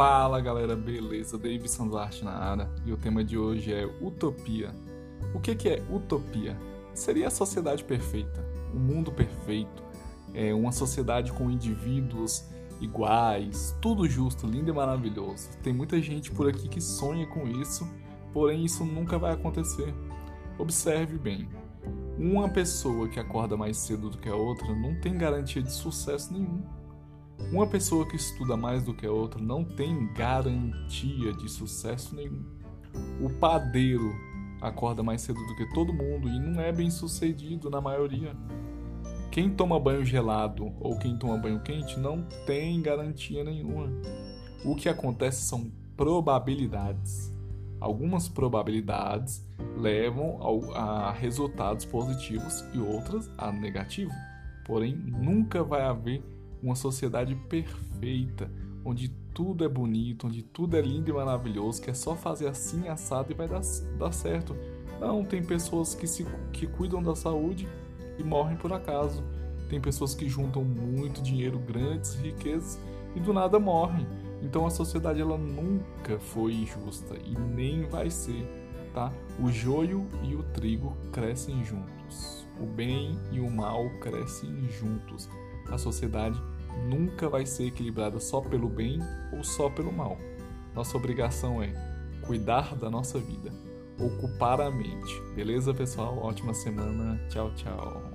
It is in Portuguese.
Fala galera, beleza? Davidson Duarte na área e o tema de hoje é Utopia. O que, que é utopia? Seria a sociedade perfeita, o mundo perfeito, é uma sociedade com indivíduos iguais, tudo justo, lindo e maravilhoso. Tem muita gente por aqui que sonha com isso, porém isso nunca vai acontecer. Observe bem: uma pessoa que acorda mais cedo do que a outra não tem garantia de sucesso nenhum. Uma pessoa que estuda mais do que a outra não tem garantia de sucesso nenhum. O padeiro acorda mais cedo do que todo mundo e não é bem sucedido na maioria. Quem toma banho gelado ou quem toma banho quente não tem garantia nenhuma. O que acontece são probabilidades. Algumas probabilidades levam a resultados positivos e outras a negativo. Porém, nunca vai haver uma sociedade perfeita, onde tudo é bonito, onde tudo é lindo e maravilhoso, que é só fazer assim assado e vai dar, dar certo. Não, tem pessoas que, se, que cuidam da saúde e morrem por acaso. Tem pessoas que juntam muito dinheiro, grandes riquezas e do nada morrem. Então a sociedade ela nunca foi justa e nem vai ser, tá? O joio e o trigo crescem juntos. O bem e o mal crescem juntos a sociedade nunca vai ser equilibrada só pelo bem ou só pelo mal. Nossa obrigação é cuidar da nossa vida, ocupar a mente. Beleza, pessoal? Ótima semana. Tchau, tchau.